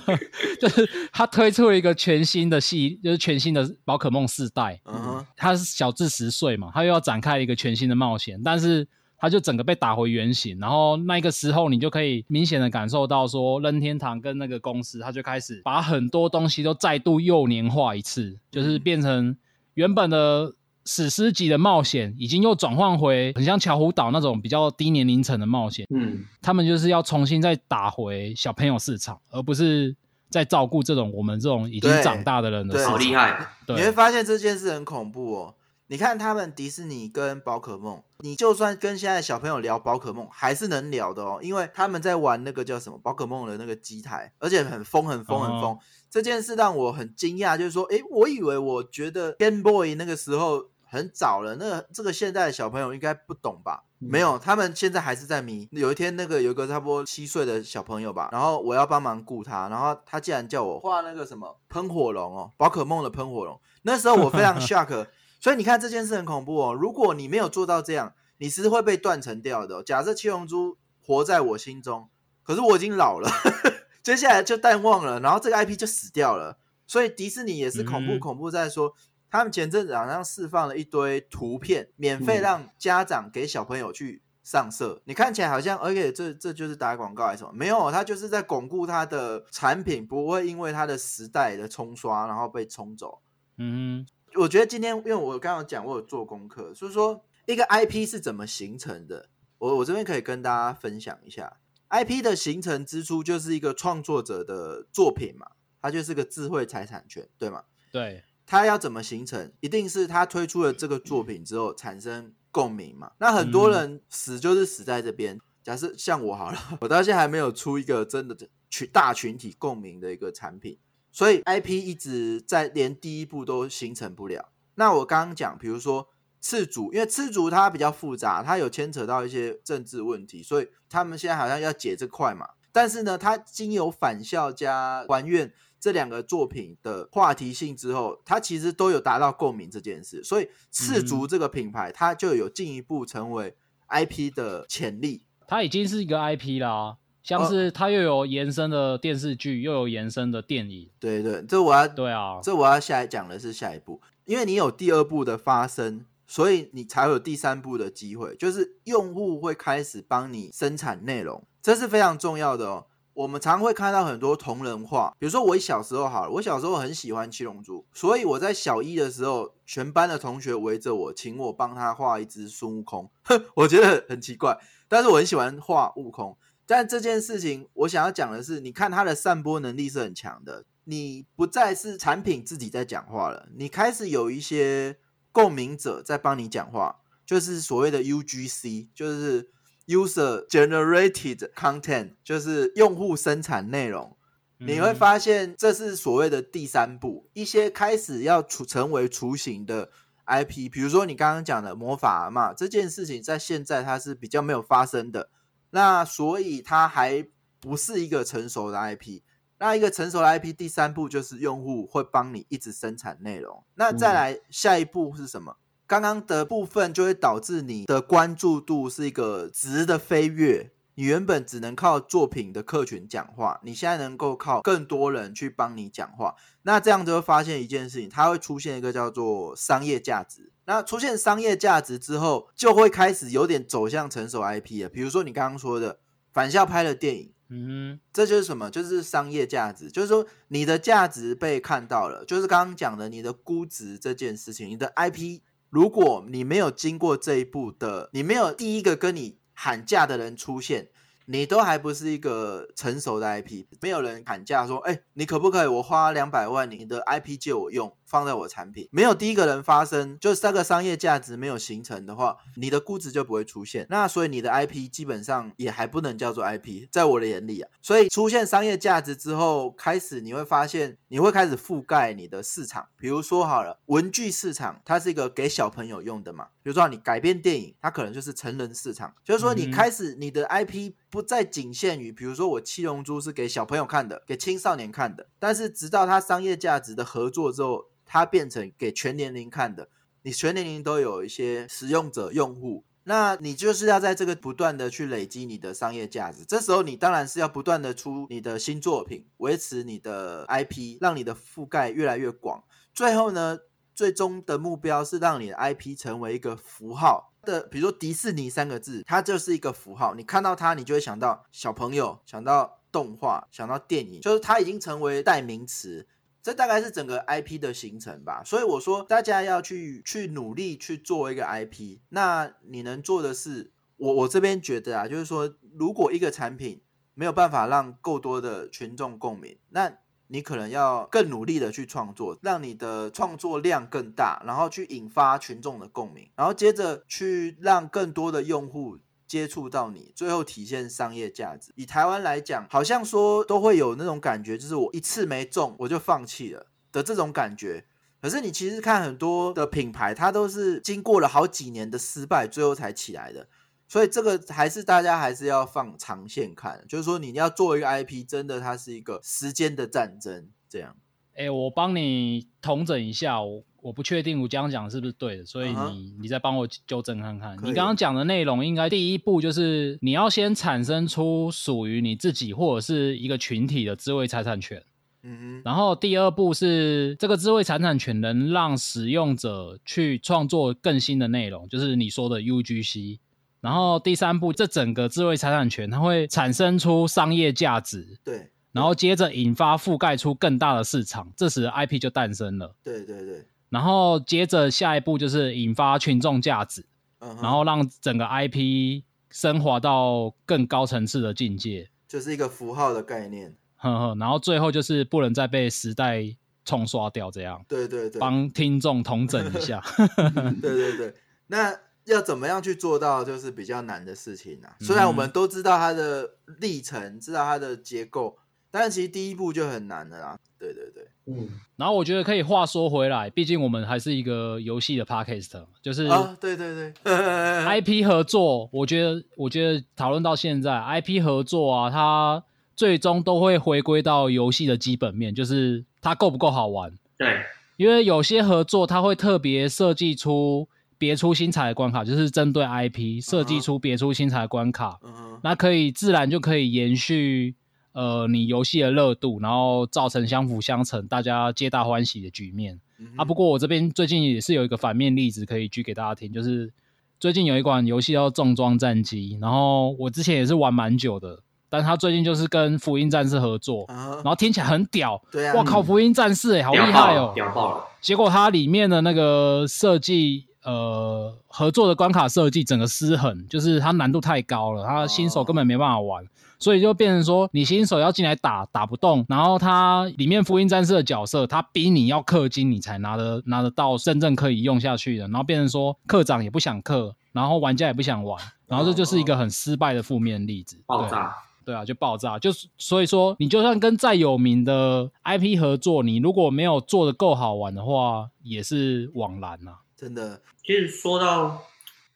*laughs* 就是他推出了一个全新的系，就是全新的宝可梦四代。嗯，他是小智十岁嘛，他又要展开一个全新的冒险，但是他就整个被打回原形。然后那个时候，你就可以明显的感受到说，任天堂跟那个公司，他就开始把很多东西都再度幼年化一次，就是变成原本的。史诗级的冒险已经又转换回很像巧虎岛那种比较低年龄层的冒险，嗯，他们就是要重新再打回小朋友市场，而不是在照顾这种我们这种已经对长大的人的对市场。好厉害，你会对，发现这件事很恐怖哦。你看他们迪士尼跟宝可梦，你就算跟现在的小朋友聊宝可梦，还是能聊的哦，因为他们在玩那个叫什么宝可梦的那个机台，而且很疯很疯很疯。哦这件事让我很惊讶，就是说，诶，我以为我觉得 Game Boy 那个时候很早了，那个这个现在的小朋友应该不懂吧？嗯没有，他们现在还是在迷。有一天，那个有一个差不多七岁的小朋友吧，然后我要帮忙顾他，然后他竟然叫我画那个什么喷火龙哦，宝可梦的喷火龙。那时候我非常 *laughs* shock，所以你看这件事很恐怖哦。如果你没有做到这样，你是会被断层掉的哦、假设七龙珠活在我心中，可是我已经老了，*laughs* 接下来就淡忘了，然后这个 IP 就死掉了。所以迪士尼也是恐怖，嗯恐怖在说。他们前阵子好像释放了一堆图片，免费嗯让家长给小朋友去上色。你看起来好像，而且这这就是打广告还是什么？没有，他就是在巩固他的产品不会因为它的时代的冲刷然后被冲走。嗯我觉得今天因为我刚刚讲我有做功课，所以说一个 IP 是怎么形成的，我我这边可以跟大家分享一下。IP 的形成之初就是一个创作者的作品嘛，它就是个智慧财产权，对吗？哼，对，它要怎么形成？一定是他推出了这个作品之后产生共鸣嘛。那很多人死就是死在这边。假设像我好了，*laughs* 我到现在还没有出一个真的群大群体共鸣的一个产品，所以 IP 一直在连第一步都形成不了。那我刚刚讲，比如说赤足，因为赤足它比较复杂，它有牵扯到一些政治问题，所以他们现在好像要解这块嘛。但是呢，它经由返校加还愿这两个作品的话题性之后，它其实都有达到共鸣这件事，所以赤足这个品牌它就有进一步成为 IP 的潜力。它已经是一个 IP 啦，像哦是它又有延伸的电视剧，又有延伸的电影，对对，这我要对啊，这我要下来讲的是下一步，因为你有第二步的发生，所以你才有第三步的机会，就是用户会开始帮你生产内容，这是非常重要的哦。我们常会看到很多同人画，比如说我小时候好了，我小时候很喜欢七龙珠，所以我在小一的时候，全班的同学围着我，请我帮他画一只孙悟空，我觉得很奇怪，但是我很喜欢画悟空。但这件事情，我想要讲的是，你看它的散播能力是很强的，你不再是产品自己在讲话了，你开始有一些共鸣者在帮你讲话，就是所谓的 UGC，就是 User Generated Content，就是用户生产内容。你会嗯发现，这是所谓的第三步，一些开始要雏成为雏形的 IP，比如说你刚刚讲的魔法嘛这件事情，在现在它是比较没有发生的，那所以它还不是一个成熟的 IP。那一个成熟的 IP，第三步就是用户会帮你一直生产内容。那再来下一步是什么？刚刚的部分就会导致你的关注度是一个值的飞跃。你原本只能靠作品的客群讲话，你现在能够靠更多人去帮你讲话。那这样就会发现一件事情，它会出现一个叫做商业价值。那出现商业价值之后，就会开始有点走向成熟 IP 了。比如说你刚刚说的返校拍的电影，嗯这就是什么？就是商业价值，就是说你的价值被看到了，就是刚刚讲的你的估值这件事情，你的 IP，如果你没有经过这一步的，你没有第一个跟你喊价的人出现，你都还不是一个成熟的 IP，没有人喊价说，哎、你可不可以我花两百万，你的 IP 借我用，放在我产品，没有第一个人发生，就是这个商业价值没有形成的话，你的估值就不会出现。那所以你的 IP 基本上也还不能叫做 IP，在我的眼里啊，所以出现商业价值之后，开始你会发现，你会开始覆盖你的市场。比如说好了，文具市场它是一个给小朋友用的嘛，比如说你改编电影，它可能就是成人市场，就是说你开始你的 IP 不再仅限于，比如说我七龙珠是给小朋友看的，给青少年看的，但是直到它商业价值的合作之后，它变成给全年龄看的，你全年龄都有一些使用者用户。那你就是要在这个不断的去累积你的商业价值，这时候你当然是要不断的出你的新作品，维持你的 IP，让你的覆盖越来越广。最后呢，最终的目标是让你的 IP 成为一个符号的，比如说迪士尼三个字，它就是一个符号。你看到它，你就会想到小朋友，想到动画，想到电影，就是它已经成为代名词。这大概是整个 IP 的形成吧，所以我说大家要去去努力去做一个 IP。那你能做的是，我我这边觉得啊，就是说，如果一个产品没有办法让够多的群众共鸣，那你可能要更努力的去创作，让你的创作量更大，然后去引发群众的共鸣，然后接着去让更多的用户接触到你，最后体现商业价值。以台湾来讲，好像说都会有那种感觉，就是我一次没中我就放弃了的这种感觉。可是你其实看很多的品牌，它都是经过了好几年的失败，最后才起来的。所以这个还是大家还是要放长线看，就是说你要做一个 IP，真的它是一个时间的战争，这样。哎、我帮你统整一下，我我不确定我这样讲是不是对的，所以你、你再帮我纠正看看。你刚刚讲的内容，应该第一步就是你要先产生出属于你自己或者是一个群体的智慧财产权，嗯哼，然后第二步是这个智慧财产权能让使用者去创作更新的内容，就是你说的 UGC。然后第三步，这整个智慧财产权它会产生出商业价值，对然后接着引发覆盖出更大的市场，这时 IP 就诞生了。对对对，然后接着下一步就是引发群众价值，然后让整个 IP 升华到更高层次的境界。就是一个符号的概念。呵呵，然后最后就是不能再被时代冲刷掉，这样对对对，帮听众统整一下。*laughs* *laughs* 对对对，那要怎么样去做到，就是比较难的事情啊。嗯虽然我们都知道它的历程，知道它的结构，但是其实第一步就很难的啦。对对对，嗯，然后我觉得可以话说回来，毕竟我们还是一个游戏的 podcast，就是啊，对对对 IP 合作。我觉得，我觉得讨论到现在，IP 合作啊，它最终都会回归到游戏的基本面，就是它够不够好玩。对，因为有些合作，它会特别设计出别出心裁的关卡，就是针对 IP 设计出别出心裁的关卡。那可以自然就可以延续呃你游戏的热度，然后造成相辅相成、大家皆大欢喜的局面、嗯啊。不过我这边最近也是有一个反面例子可以举给大家听，就是最近有一款游戏叫《重装战机》，然后我之前也是玩蛮久的，但他最近就是跟福音战士合作，啊然后听起来很屌，对啊哇靠，福音战士哎、好厉害哦！屌爆了，结果它里面的那个设计，呃，合作的关卡设计整个失衡，就是它难度太高了，它新手根本没办法玩，所以就变成说你新手要进来打打不动，然后它里面福音战士的角色，他逼你要氪金，你才拿得拿得到真正可以用下去的，然后变成说课长也不想氪，然后玩家也不想玩，然后这就是一个很失败的负面例子，爆炸，对。啊，就爆炸，就是所以说，你就算跟再有名的 IP 合作，你如果没有做的够好玩的话，也是枉然呐、真的，其实说到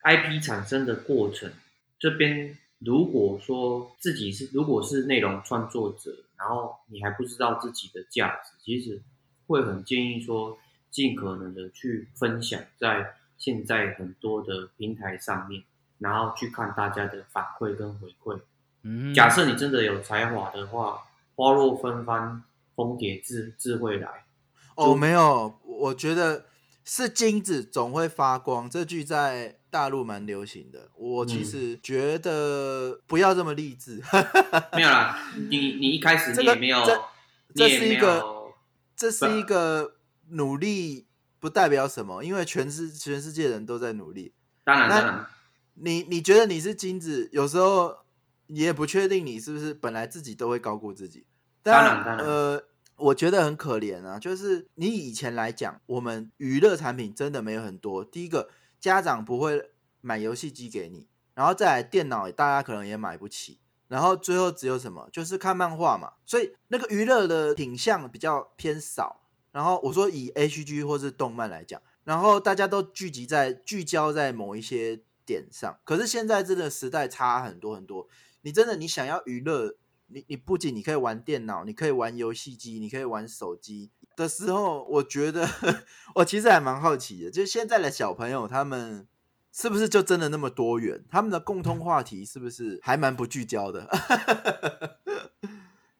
IP 产生的过程，这边如果说自己是如果是内容创作者，然后你还不知道自己的价值，其实会很建议说，尽可能的去分享在现在很多的平台上面，然后去看大家的反馈跟回馈。嗯，假设你真的有才华的话，花落芬芳，蜂蝶自自会来。哦，没有，我觉得是金子总会发光这句在大陆蛮流行的。我其嗯实觉得不要这么励志，*laughs* 没有啦，你你一开始这个你也没有，这你这是一个有，这是一个努力，不代表什么，因为全世全世界人都在努力。那当然当然，你你觉得你是金子，有时候你也不确定你是不是本来自己都会高估自己。但当然当然呃，我觉得很可怜啊，就是你以前来讲，我们娱乐产品真的没有很多。第一个，家长不会买游戏机给你，然后再来电脑，大家可能也买不起。然后最后只有什么，就是看漫画嘛，所以那个娱乐的品相比较偏少。然后我说以 H G 或是动漫来讲，然后大家都聚集在聚焦在某一些点上。可是现在真的时代差很多很多，你真的你想要娱乐，你你不仅你可以玩电脑，你可以玩游戏机，你可以玩手机的时候，我觉得 *laughs* 我其实还蛮好奇的，就是现在的小朋友他们是不是就真的那么多元？他们的共通话题是不是还蛮不聚焦的？*laughs*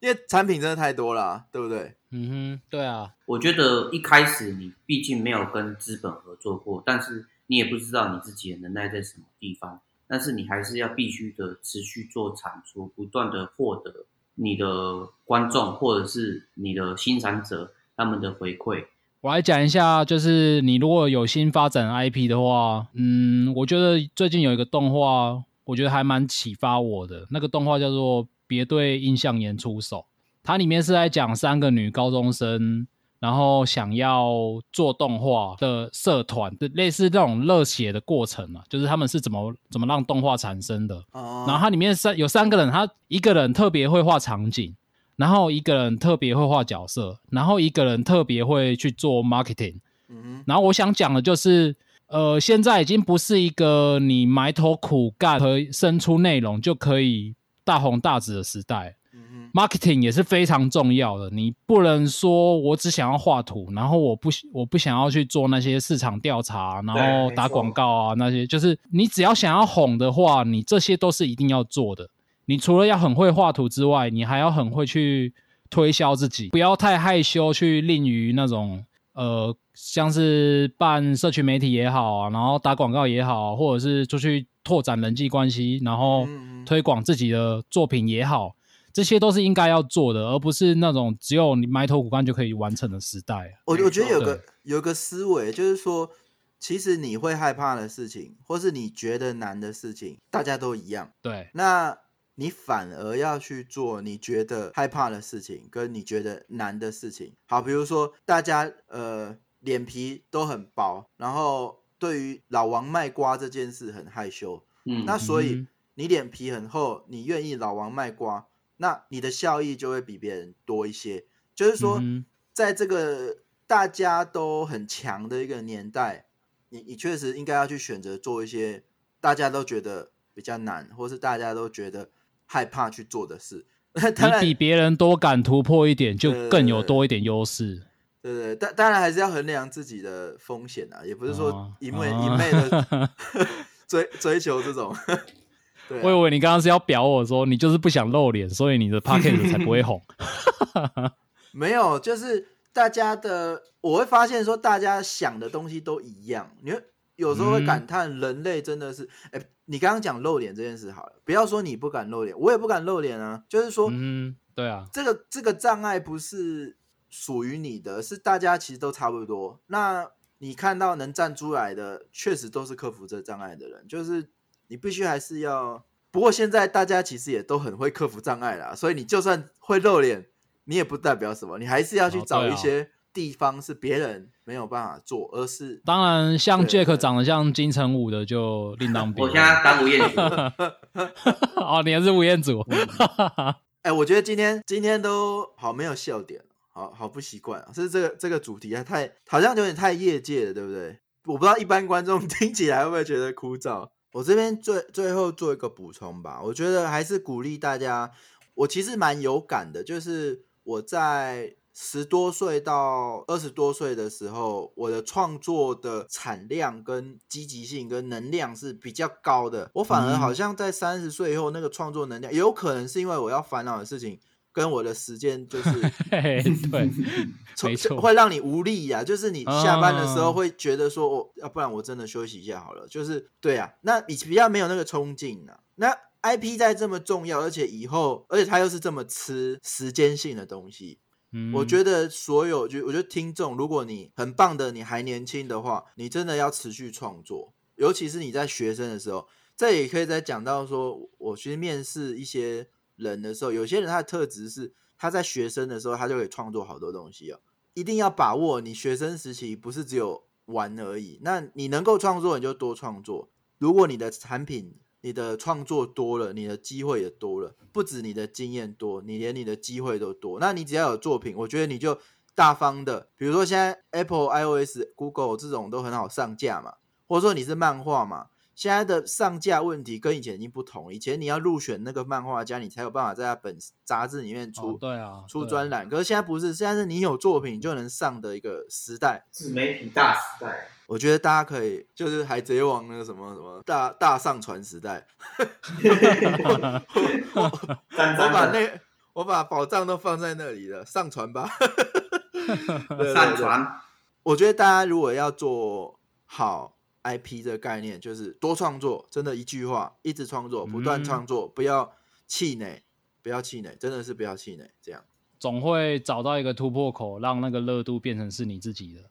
因为产品真的太多了啊、对不对？嗯哼，对啊，我觉得一开始你毕竟没有跟资本合作过，但是你也不知道你自己的能耐在什么地方，但是你还是要必须的持续做产出，不断的获得你的观众或者是你的欣赏者他们的回馈。我来讲一下，就是你如果有新发展 IP 的话，嗯，我觉得最近有一个动画，我觉得还蛮启发我的。那个动画叫做《别对印象岩出手》，它里面是在讲三个女高中生，然后想要做动画的社团的类似这种热血的过程啊，就是他们是怎么怎么让动画产生的。哦，然后它里面三有三个人，他一个人特别会画场景，然后一个人特别会画角色，然后一个人特别会去做 marketing。嗯哼，然后我想讲的就是，呃，现在已经不是一个你埋头苦干和生出内容就可以大红大紫的时代。嗯。Marketing 也是非常重要的，你不能说我只想要画图，然后我不我不想要去做那些市场调查，然后打广告啊那些，就是你只要想要红的话，你这些都是一定要做的。你除了要很会画图之外，你还要很会去推销自己，不要太害羞去吝于那种呃，像是办社群媒体也好啊，然后打广告也好，或者是出去拓展人际关系，然后推广自己的作品也好，这些都是应该要做的，而不是那种只有你埋头苦干就可以完成的时代。我我觉得有个有个思维，就是说，其实你会害怕的事情，或是你觉得难的事情，大家都一样。对，那你反而要去做你觉得害怕的事情，跟你觉得难的事情。好，比如说大家呃脸皮都很薄，然后对于老王卖瓜这件事很害羞，嗯，那所以嗯你脸皮很厚，你愿意老王卖瓜，那你的效益就会比别人多一些。就是说，在这个大家都很强的一个年代，你你确实应该要去选择做一些大家都觉得比较难，或是大家都觉得害怕去做的事。*laughs* 当然你，比别人多敢突破一点，就更有多一点优势。对对，但当然还是要衡量自己的风险啊，也不是说哦一昧、哦一昧的 *laughs* *laughs* 追追求这种。我以为你刚刚是要表我说你就是不想露脸，所以你的 p o c k e t 才不会红。*laughs* 没有，就是大家的，我会发现说大家想的东西都一样。你会有时候会嗯感叹人类真的是，哎、你刚刚讲露脸这件事好了，不要说你不敢露脸，我也不敢露脸啊。就是说，嗯，对啊，这个这个障碍不是属于你的，是大家其实都差不多。那你看到能站出来的，确实都是克服这障碍的人，就是你必须还是要。不过现在大家其实也都很会克服障碍啦，所以你就算会露脸，你也不代表什么，你还是要去找一些地方是别人没有办法做，而是当然像对 Jack 对长得像金城武的就另当别我论。现在当吴彦祖，*laughs* 哦，你还是吴彦祖。*laughs* 哎、我觉得今天今天都好没有笑点，好好不习惯啊！是这个这个主题还太好像有点太业界了，对不对？我不知道一般观众 *laughs* 听起来会不会觉得枯燥。我这边最最后做一个补充吧，我觉得还是鼓励大家。我其实蛮有感的，就是我在十多岁到二十多岁的时候，我的创作的产量跟积极性跟能量是比较高的。我反而嗯好像在三十岁以后，那个创作能量，也有可能是因为我要烦恼的事情跟我的时间就是 *laughs* 对，*laughs* 从没错会让你无力呀、就是你下班的时候啊会觉得说，哦，要不然我真的休息一下好了。就是对啊，那你比较没有那个冲劲啊。那 IP 在这么重要，而且以后，而且它又是这么吃时间性的东西，嗯我觉得所有就我觉得听众，如果你很棒的，你还年轻的话，你真的要持续创作，尤其是你在学生的时候。这也可以再讲到说，我去面试一些人的时候，有些人他的特质是他在学生的时候他就可以创作好多东西哦。一定要把握你学生时期不是只有玩而已，那你能够创作你就多创作。如果你的产品、你的创作多了，你的机会也多了，不止你的经验多，你连你的机会都多。那你只要有作品，我觉得你就大方的，比如说现在 Apple、iOS、Google 这种都很好上架嘛，或者说你是漫画嘛，现在的上架问题跟以前已经不同了。以前你要入选那个漫画家，你才有办法在他本杂志里面出、哦对啊，出专栏。可是现在不是，现在是你有作品就能上的一个时代。自媒体大时代，我觉得大家可以就是海贼王那个什么什么大大上传时代，*laughs* 我把那我把宝藏都放在那里了，上传吧。*laughs* 上传，我觉得大家如果要做好 IP 这个概念，就是多创作，真的一句话，一直创作，不断嗯创作，不要气馁，不要气馁，真的是不要气馁。这样，总会找到一个突破口，让那个热度变成是你自己的。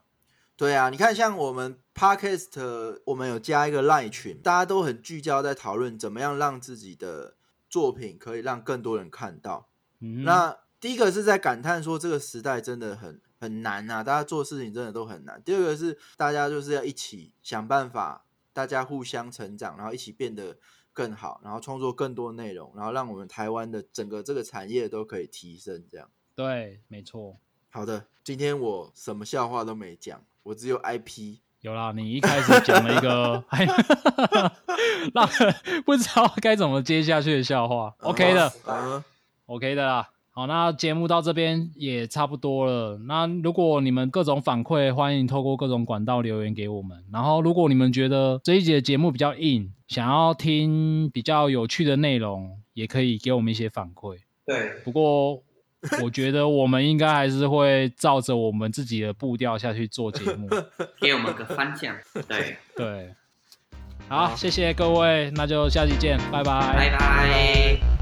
对啊，你看像我们 Podcast，我们有加一个 Line 群，大家都很聚焦在讨论怎么样让自己的作品可以让更多人看到。嗯，那第一个是在感叹说这个时代真的很很难啊，大家做事情真的都很难。第二个是大家就是要一起想办法，大家互相成长，然后一起变得更好，然后创作更多内容，然后让我们台湾的整个这个产业都可以提升。这样，对，没错，好的，今天我什么笑话都没讲，我只有 IP。有啦，你一开始讲了一个，*laughs* 不知道该怎么接下去的笑话。OK 的嗯，，OK 的啦。好，那节目到这边也差不多了。那如果你们各种反馈，欢迎透过各种管道留言给我们。然后，如果你们觉得这一节节目比较硬，想要听比较有趣的内容，也可以给我们一些反馈。对，不过我觉得我们应该还是会照着我们自己的步调下去做节目。*laughs* 给我们个方向。对，*laughs* 对，好，谢谢各位，那就下期见，拜拜拜拜。